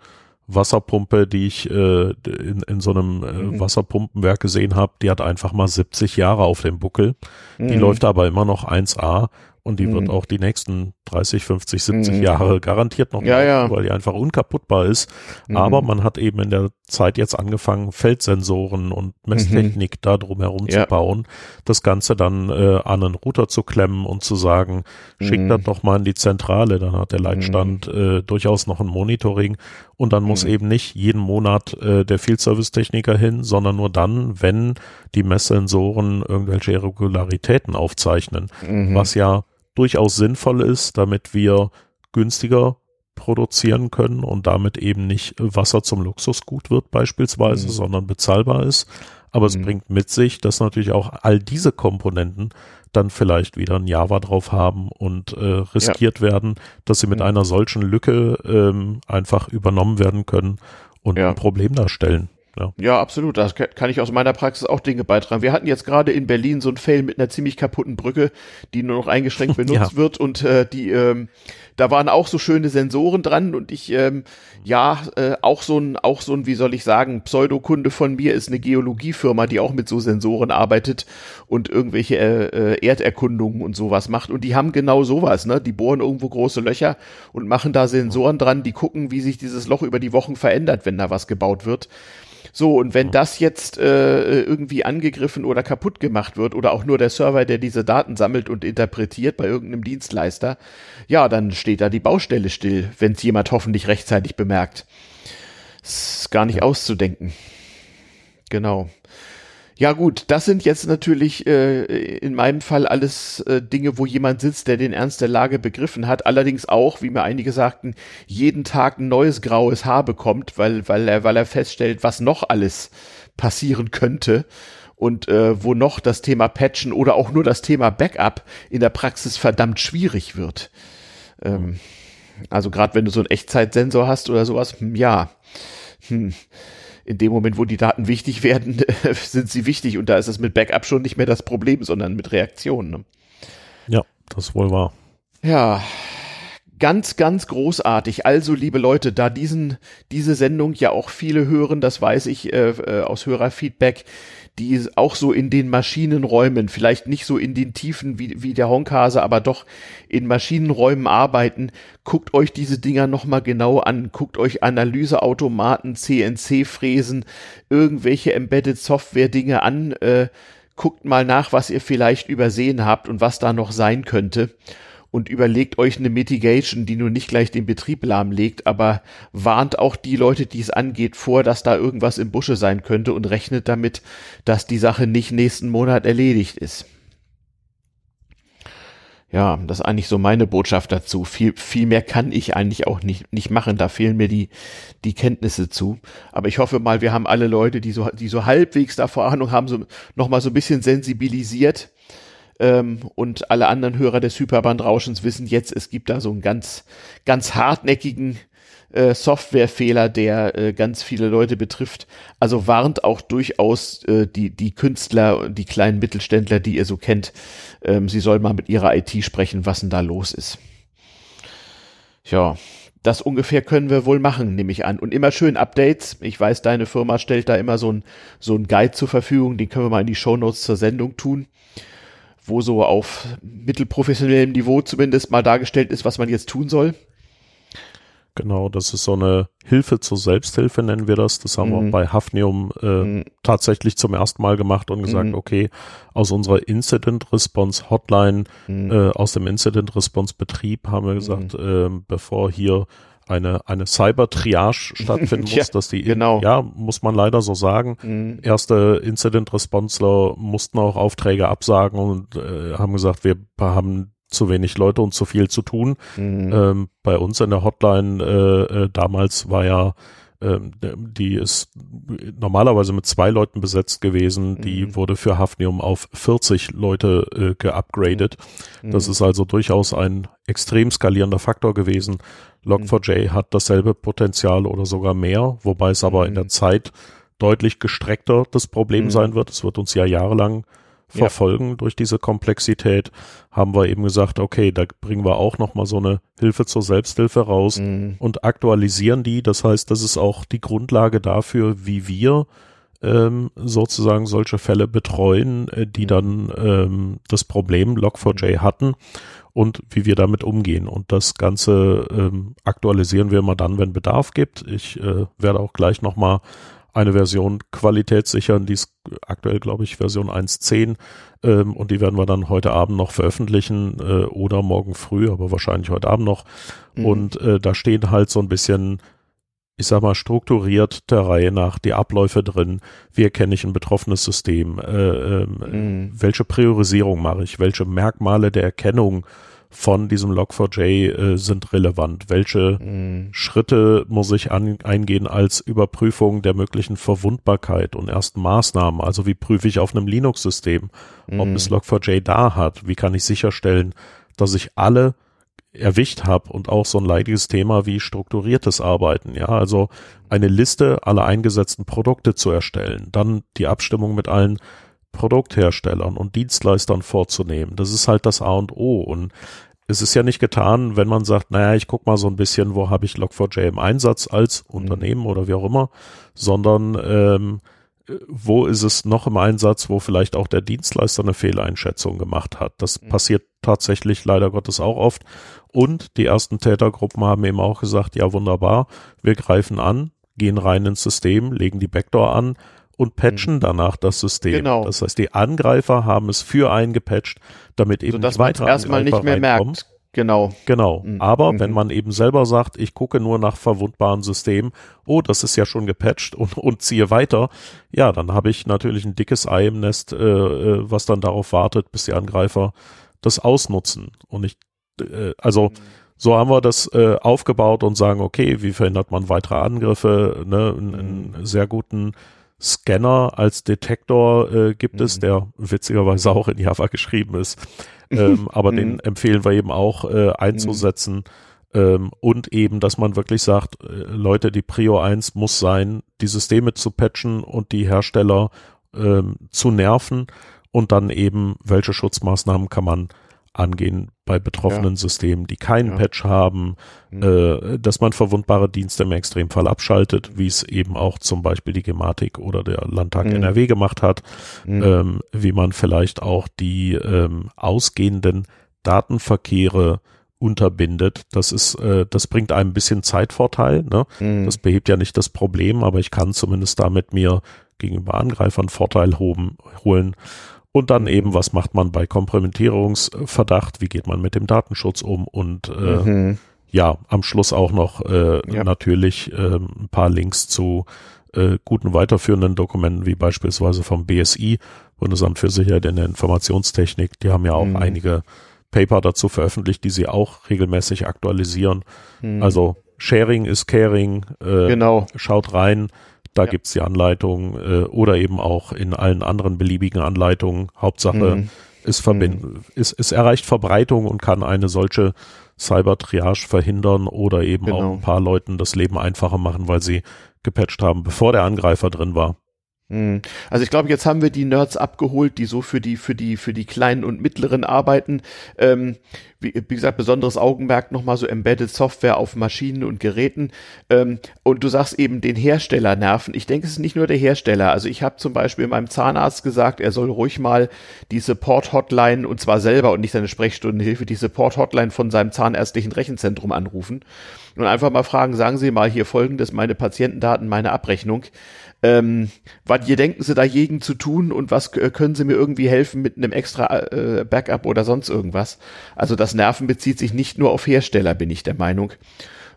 B: Wasserpumpe, die ich äh, in, in so einem äh, mhm. Wasserpumpenwerk gesehen habe, die hat einfach mal 70 Jahre auf dem Buckel. Mhm. Die läuft aber immer noch 1A und die mhm. wird auch die nächsten 30, 50, 70 mhm. Jahre garantiert noch
A: ja, ja.
B: weil die einfach unkaputtbar ist. Mhm. Aber man hat eben in der Zeit jetzt angefangen, Feldsensoren und Messtechnik mhm. da drumherum ja. zu bauen, das Ganze dann äh, an einen Router zu klemmen und zu sagen, schick mhm. das doch mal in die Zentrale, dann hat der Leitstand mhm. äh, durchaus noch ein Monitoring und dann muss mhm. eben nicht jeden Monat äh, der Field Service Techniker hin, sondern nur dann, wenn die Messsensoren irgendwelche Irregularitäten aufzeichnen, was ja durchaus sinnvoll ist, damit wir günstiger produzieren können und damit eben nicht Wasser zum Luxusgut wird beispielsweise, mhm. sondern bezahlbar ist. Aber mhm. es bringt mit sich, dass natürlich auch all diese Komponenten dann vielleicht wieder ein Java drauf haben und äh, riskiert ja. werden, dass sie mit mhm. einer solchen Lücke ähm, einfach übernommen werden können und ja. ein Problem darstellen.
A: Ja. ja, absolut. Da kann ich aus meiner Praxis auch Dinge beitragen. Wir hatten jetzt gerade in Berlin so ein Fail mit einer ziemlich kaputten Brücke, die nur noch eingeschränkt benutzt wird und äh, die ähm, da waren auch so schöne Sensoren dran und ich ähm, ja äh, auch so ein auch so ein wie soll ich sagen Pseudokunde von mir ist eine Geologiefirma, die auch mit so Sensoren arbeitet und irgendwelche äh, äh, Erderkundungen und sowas macht und die haben genau sowas, ne? Die bohren irgendwo große Löcher und machen da Sensoren dran, die gucken, wie sich dieses Loch über die Wochen verändert, wenn da was gebaut wird. So, und wenn das jetzt äh, irgendwie angegriffen oder kaputt gemacht wird oder auch nur der Server, der diese Daten sammelt und interpretiert bei irgendeinem Dienstleister, ja, dann steht da die Baustelle still, wenn es jemand hoffentlich rechtzeitig bemerkt. ist gar nicht auszudenken. Genau. Ja gut, das sind jetzt natürlich äh, in meinem Fall alles äh, Dinge, wo jemand sitzt, der den Ernst der Lage begriffen hat. Allerdings auch, wie mir einige sagten, jeden Tag ein neues graues Haar bekommt, weil, weil, er, weil er feststellt, was noch alles passieren könnte und äh, wo noch das Thema Patchen oder auch nur das Thema Backup in der Praxis verdammt schwierig wird. Ähm, also gerade wenn du so einen Echtzeitsensor hast oder sowas, hm, ja. Hm in dem Moment, wo die Daten wichtig werden, sind sie wichtig und da ist es mit Backup schon nicht mehr das Problem, sondern mit Reaktionen. Ne?
B: Ja, das wohl wahr.
A: Ja, ganz, ganz großartig. Also, liebe Leute, da diesen, diese Sendung ja auch viele hören, das weiß ich äh, äh aus Hörerfeedback, die auch so in den Maschinenräumen, vielleicht nicht so in den Tiefen wie, wie der Honkhase, aber doch in Maschinenräumen arbeiten, guckt euch diese Dinger nochmal genau an, guckt euch Analyseautomaten, CNC-Fräsen, irgendwelche Embedded Software-Dinge an, äh, guckt mal nach, was ihr vielleicht übersehen habt und was da noch sein könnte und überlegt euch eine Mitigation, die nur nicht gleich den Betrieb lahmlegt, aber warnt auch die Leute, die es angeht, vor, dass da irgendwas im Busche sein könnte und rechnet damit, dass die Sache nicht nächsten Monat erledigt ist. Ja, das ist eigentlich so meine Botschaft dazu. Viel, viel mehr kann ich eigentlich auch nicht, nicht machen. Da fehlen mir die, die Kenntnisse zu. Aber ich hoffe mal, wir haben alle Leute, die so, die so halbwegs davor Ahnung haben, so, noch mal so ein bisschen sensibilisiert ähm, und alle anderen Hörer des Hyperbandrauschens wissen jetzt, es gibt da so einen ganz, ganz hartnäckigen äh, Softwarefehler, der äh, ganz viele Leute betrifft. Also warnt auch durchaus äh, die, die Künstler und die kleinen Mittelständler, die ihr so kennt. Ähm, sie soll mal mit ihrer IT sprechen, was denn da los ist. Ja, das ungefähr können wir wohl machen, nehme ich an. Und immer schön Updates. Ich weiß, deine Firma stellt da immer so ein, so ein Guide zur Verfügung. Den können wir mal in die Shownotes zur Sendung tun wo so auf mittelprofessionellem Niveau zumindest mal dargestellt ist, was man jetzt tun soll.
B: Genau, das ist so eine Hilfe zur Selbsthilfe, nennen wir das. Das haben mhm. wir bei Hafnium äh, mhm. tatsächlich zum ersten Mal gemacht und gesagt, mhm. okay, aus unserer Incident Response Hotline, mhm. äh, aus dem Incident Response Betrieb haben wir gesagt, äh, bevor hier eine, eine Cyber-Triage stattfinden muss, ja, dass die,
A: genau.
B: ja, muss man leider so sagen. Mhm. Erste Incident-Responsler mussten auch Aufträge absagen und äh, haben gesagt, wir haben zu wenig Leute und zu viel zu tun. Mhm. Ähm, bei uns in der Hotline äh, äh, damals war ja ähm, die ist normalerweise mit zwei Leuten besetzt gewesen. Die mhm. wurde für Hafnium auf 40 Leute äh, geupgradet. Mhm. Das ist also durchaus ein extrem skalierender Faktor gewesen. Log4j mhm. hat dasselbe Potenzial oder sogar mehr, wobei es aber in der mhm. Zeit deutlich gestreckter das Problem mhm. sein wird. Es wird uns ja jahrelang verfolgen ja. durch diese Komplexität, haben wir eben gesagt, okay, da bringen wir auch nochmal so eine Hilfe zur Selbsthilfe raus mhm. und aktualisieren die. Das heißt, das ist auch die Grundlage dafür, wie wir ähm, sozusagen solche Fälle betreuen, äh, die mhm. dann ähm, das Problem Log4j hatten und wie wir damit umgehen. Und das Ganze ähm, aktualisieren wir immer dann, wenn Bedarf gibt. Ich äh, werde auch gleich nochmal eine Version qualitätssichern, die ist aktuell, glaube ich, Version 1.10 ähm, und die werden wir dann heute Abend noch veröffentlichen äh, oder morgen früh, aber wahrscheinlich heute Abend noch. Mhm. Und äh, da stehen halt so ein bisschen, ich sag mal, strukturiert der Reihe nach die Abläufe drin. Wie erkenne ich ein betroffenes System? Äh, ähm, mhm. Welche Priorisierung mache ich? Welche Merkmale der Erkennung von diesem Log4j äh, sind relevant? Welche mhm. Schritte muss ich an, eingehen als Überprüfung der möglichen Verwundbarkeit und ersten Maßnahmen? Also wie prüfe ich auf einem Linux-System, mhm. ob es Log4j da hat? Wie kann ich sicherstellen, dass ich alle erwischt habe und auch so ein leidiges Thema wie strukturiertes Arbeiten, ja, also eine Liste aller eingesetzten Produkte zu erstellen, dann die Abstimmung mit allen Produktherstellern und Dienstleistern vorzunehmen. Das ist halt das A und O. Und es ist ja nicht getan, wenn man sagt, naja, ich guck mal so ein bisschen, wo habe ich Log4j im Einsatz als mhm. Unternehmen oder wie auch immer, sondern ähm, wo ist es noch im Einsatz, wo vielleicht auch der Dienstleister eine Fehleinschätzung gemacht hat. Das mhm. passiert tatsächlich leider Gottes auch oft. Und die ersten Tätergruppen haben eben auch gesagt, ja wunderbar, wir greifen an, gehen rein ins System, legen die Backdoor an, und patchen mhm. danach das System. Genau. Das heißt, die Angreifer haben es für eingepatcht, damit eben
A: Sodass nicht weitere erstmal nicht mehr reinkommen. merkt.
B: Genau. Genau. Mhm. Aber mhm. wenn man eben selber sagt, ich gucke nur nach verwundbaren Systemen, oh, das ist ja schon gepatcht und, und ziehe weiter, ja, dann habe ich natürlich ein dickes Ei im Nest, äh, äh, was dann darauf wartet, bis die Angreifer das ausnutzen. Und ich, äh, also, mhm. so haben wir das äh, aufgebaut und sagen, okay, wie verhindert man weitere Angriffe, ne, einen, einen sehr guten Scanner als Detektor äh, gibt mhm. es, der witzigerweise auch in Java geschrieben ist. Ähm, aber den mhm. empfehlen wir eben auch äh, einzusetzen. Ähm, und eben, dass man wirklich sagt, äh, Leute, die Prio 1 muss sein, die Systeme zu patchen und die Hersteller ähm, zu nerven und dann eben, welche Schutzmaßnahmen kann man angehen bei betroffenen ja. Systemen, die keinen ja. Patch haben, mhm. äh, dass man verwundbare Dienste im Extremfall abschaltet, wie es eben auch zum Beispiel die Gematik oder der Landtag mhm. NRW gemacht hat, mhm. ähm, wie man vielleicht auch die ähm, ausgehenden Datenverkehre unterbindet. Das ist, äh, das bringt einem ein bisschen Zeitvorteil. Ne? Mhm. Das behebt ja nicht das Problem, aber ich kann zumindest damit mir gegenüber Angreifern Vorteil hoben, holen. Und dann eben, was macht man bei Kompromittierungsverdacht? Wie geht man mit dem Datenschutz um? Und äh, mhm. ja, am Schluss auch noch äh, ja. natürlich äh, ein paar Links zu äh, guten weiterführenden Dokumenten, wie beispielsweise vom BSI, Bundesamt für Sicherheit in der Informationstechnik. Die haben ja auch mhm. einige Paper dazu veröffentlicht, die sie auch regelmäßig aktualisieren. Mhm. Also Sharing ist Caring. Äh, genau. Schaut rein. Da ja. gibt's die Anleitung äh, oder eben auch in allen anderen beliebigen Anleitungen. Hauptsache, mhm. es, verbind, mhm. es, es erreicht Verbreitung und kann eine solche Cyber-Triage verhindern oder eben genau. auch ein paar Leuten das Leben einfacher machen, weil sie gepatcht haben, bevor der Angreifer drin war.
A: Hm. Also ich glaube, jetzt haben wir die Nerds abgeholt, die so für die für die für die kleinen und mittleren arbeiten. Ähm, wie, wie gesagt, besonderes Augenmerk nochmal so Embedded Software auf Maschinen und Geräten. Ähm, und du sagst eben den Hersteller nerven. Ich denke, es ist nicht nur der Hersteller. Also ich habe zum Beispiel meinem Zahnarzt gesagt, er soll ruhig mal die Support-Hotline und zwar selber und nicht seine Sprechstundenhilfe, die Support-Hotline von seinem zahnärztlichen Rechenzentrum anrufen und einfach mal fragen, sagen Sie mal hier folgendes, meine Patientendaten, meine Abrechnung ähm, was ihr denken Sie dagegen zu tun und was können Sie mir irgendwie helfen mit einem extra äh, Backup oder sonst irgendwas? Also das Nerven bezieht sich nicht nur auf Hersteller, bin ich der Meinung,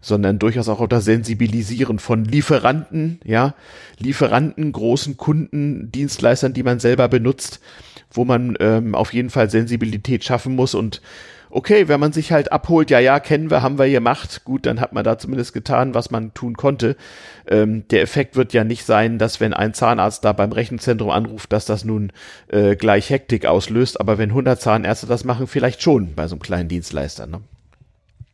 A: sondern durchaus auch auf das Sensibilisieren von Lieferanten, ja, Lieferanten, großen Kunden, Dienstleistern, die man selber benutzt, wo man ähm, auf jeden Fall Sensibilität schaffen muss und okay, wenn man sich halt abholt, ja, ja, kennen wir, haben wir gemacht, gut, dann hat man da zumindest getan, was man tun konnte. Ähm, der Effekt wird ja nicht sein, dass wenn ein Zahnarzt da beim Rechenzentrum anruft, dass das nun äh, gleich Hektik auslöst, aber wenn 100 Zahnärzte das machen, vielleicht schon bei so einem kleinen Dienstleister. Ne?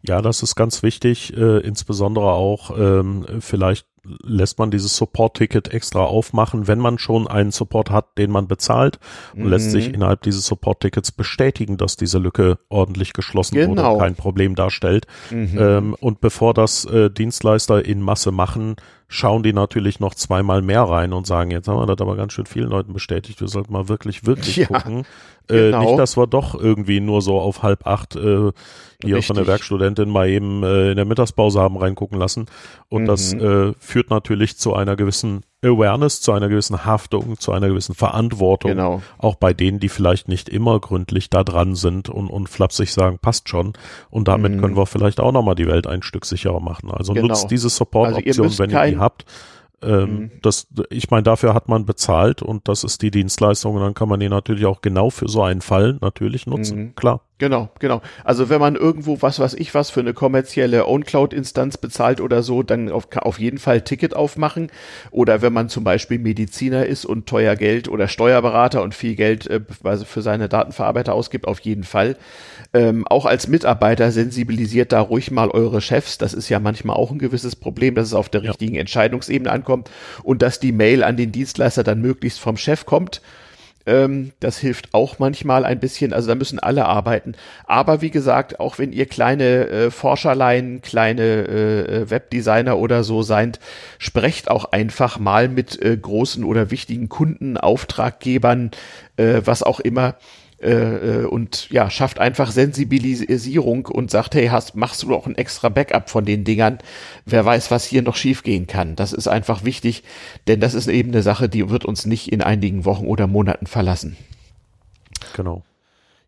B: Ja, das ist ganz wichtig, äh, insbesondere auch ähm, vielleicht lässt man dieses Support-Ticket extra aufmachen, wenn man schon einen Support hat, den man bezahlt und mhm. lässt sich innerhalb dieses Support-Tickets bestätigen, dass diese Lücke ordentlich geschlossen genau. wurde und kein Problem darstellt. Mhm. Ähm, und bevor das äh, Dienstleister in Masse machen, schauen die natürlich noch zweimal mehr rein und sagen, jetzt haben wir das aber ganz schön vielen Leuten bestätigt, wir sollten mal wirklich, wirklich ja, gucken. Äh, genau. nicht, dass wir doch irgendwie nur so auf halb acht äh, hier Richtig. von der Werkstudentin mal eben äh, in der Mittagspause haben reingucken lassen. Und mhm. das äh, führt natürlich zu einer gewissen Awareness, zu einer gewissen Haftung, zu einer gewissen Verantwortung. Genau. Auch bei denen, die vielleicht nicht immer gründlich da dran sind und, und flapsig sagen, passt schon. Und damit mhm. können wir vielleicht auch nochmal die Welt ein Stück sicherer machen. Also genau. nutzt diese Support-Option, also wenn ihr die habt. Ähm, mhm. das, ich meine, dafür hat man bezahlt und das ist die Dienstleistung und dann kann man die natürlich auch genau für so einen Fall natürlich nutzen. Mhm. Klar.
A: Genau, genau. Also wenn man irgendwo was weiß ich was für eine kommerzielle OwnCloud-Instanz bezahlt oder so, dann auf, auf jeden Fall Ticket aufmachen. Oder wenn man zum Beispiel Mediziner ist und teuer Geld oder Steuerberater und viel Geld äh, für seine Datenverarbeiter ausgibt, auf jeden Fall. Ähm, auch als Mitarbeiter sensibilisiert da ruhig mal eure Chefs. Das ist ja manchmal auch ein gewisses Problem, dass es auf der richtigen Entscheidungsebene ankommt und dass die Mail an den Dienstleister dann möglichst vom Chef kommt ähm, das hilft auch manchmal ein bisschen. Also da müssen alle arbeiten. Aber wie gesagt, auch wenn ihr kleine äh, Forscherlein, kleine äh, äh, Webdesigner oder so seid, sprecht auch einfach mal mit äh, großen oder wichtigen Kunden, Auftraggebern, äh, was auch immer äh, äh, und ja, schafft einfach Sensibilisierung und sagt, hey, hast, machst du doch ein extra Backup von den Dingern. Wer weiß, was hier noch schiefgehen kann. Das ist einfach wichtig, denn das ist eben eine Sache, die wird uns nicht in einigen Wochen oder Monaten verlassen.
B: Genau.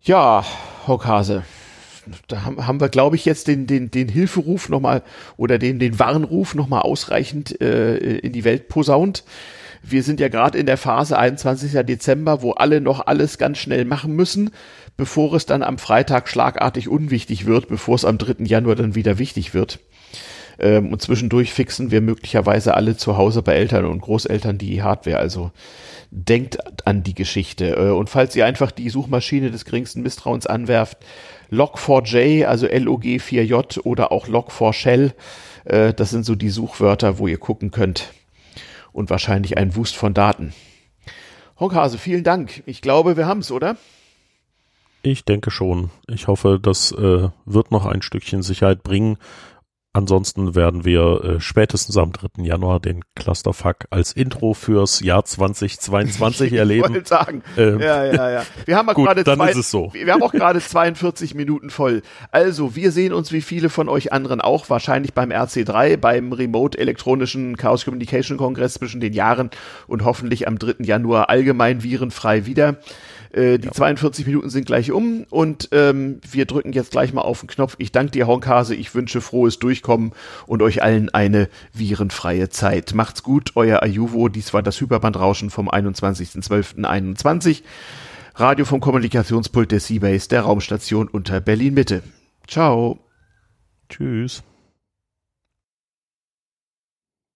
A: Ja, Hockhase. Da haben, haben wir, glaube ich, jetzt den, den, den Hilferuf nochmal oder den, den Warnruf nochmal ausreichend äh, in die Welt posaunt wir sind ja gerade in der Phase 21. Dezember, wo alle noch alles ganz schnell machen müssen, bevor es dann am Freitag schlagartig unwichtig wird, bevor es am 3. Januar dann wieder wichtig wird. Ähm, und zwischendurch fixen wir möglicherweise alle zu Hause bei Eltern und Großeltern die Hardware. Also denkt an die Geschichte. Äh, und falls ihr einfach die Suchmaschine des geringsten Misstrauens anwerft, Log4j, also LOG4j oder auch Log4Shell, äh, das sind so die Suchwörter, wo ihr gucken könnt und wahrscheinlich ein Wust von Daten. Honkhase, vielen Dank. Ich glaube, wir haben es, oder?
B: Ich denke schon. Ich hoffe, das äh, wird noch ein Stückchen Sicherheit bringen. Ansonsten werden wir äh, spätestens am 3. Januar den Clusterfuck als Intro fürs Jahr 2022 erleben. Ich
A: sagen. Ähm, ja, ja, ja. Wir haben
B: gut, dann zwei, ist es so.
A: Wir haben auch gerade 42 Minuten voll. Also, wir sehen uns wie viele von euch anderen auch wahrscheinlich beim RC3, beim Remote Elektronischen Chaos Communication Kongress zwischen den Jahren und hoffentlich am 3. Januar allgemein virenfrei wieder. Äh, die ja. 42 Minuten sind gleich um und ähm, wir drücken jetzt gleich mal auf den Knopf. Ich danke dir, Honkase. Ich wünsche frohes Durchkommen und euch allen eine virenfreie Zeit. Macht's gut, euer Ayuvo. Dies war das Hyperbandrauschen vom 21.12.21. Radio vom Kommunikationspult der Seabase, der Raumstation unter Berlin Mitte. Ciao.
B: Tschüss.